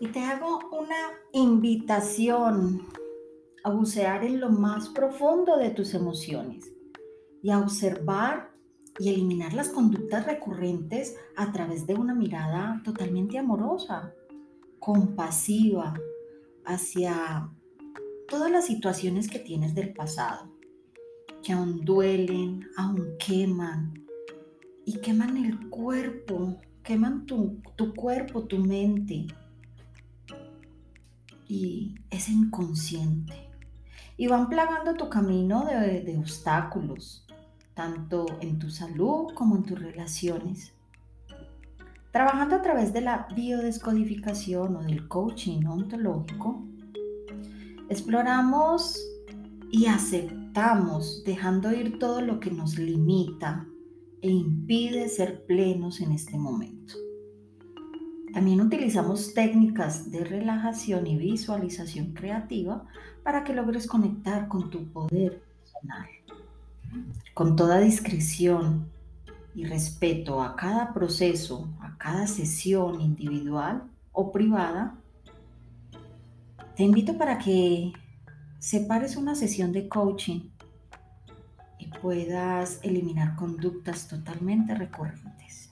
Y te hago una invitación a bucear en lo más profundo de tus emociones y a observar y eliminar las conductas recurrentes a través de una mirada totalmente amorosa, compasiva hacia todas las situaciones que tienes del pasado, que aún duelen, aún queman y queman el cuerpo, queman tu, cuerpo, tu mente y es inconsciente. Y van plagando tu camino de, de obstáculos, tanto en tu salud como en tus relaciones. Trabajando a través de la biodescodificación o del coaching ontológico, exploramos y aceptamos dejando ir todo lo que nos limita e impide ser plenos en este momento. También utilizamos técnicas de relajación y visualización creativa para que logres conectar con tu poder personal. Con toda discreción y respeto a cada proceso, a cada sesión individual o privada, te invito para que separes una sesión de coaching y puedas eliminar conductas totalmente recurrentes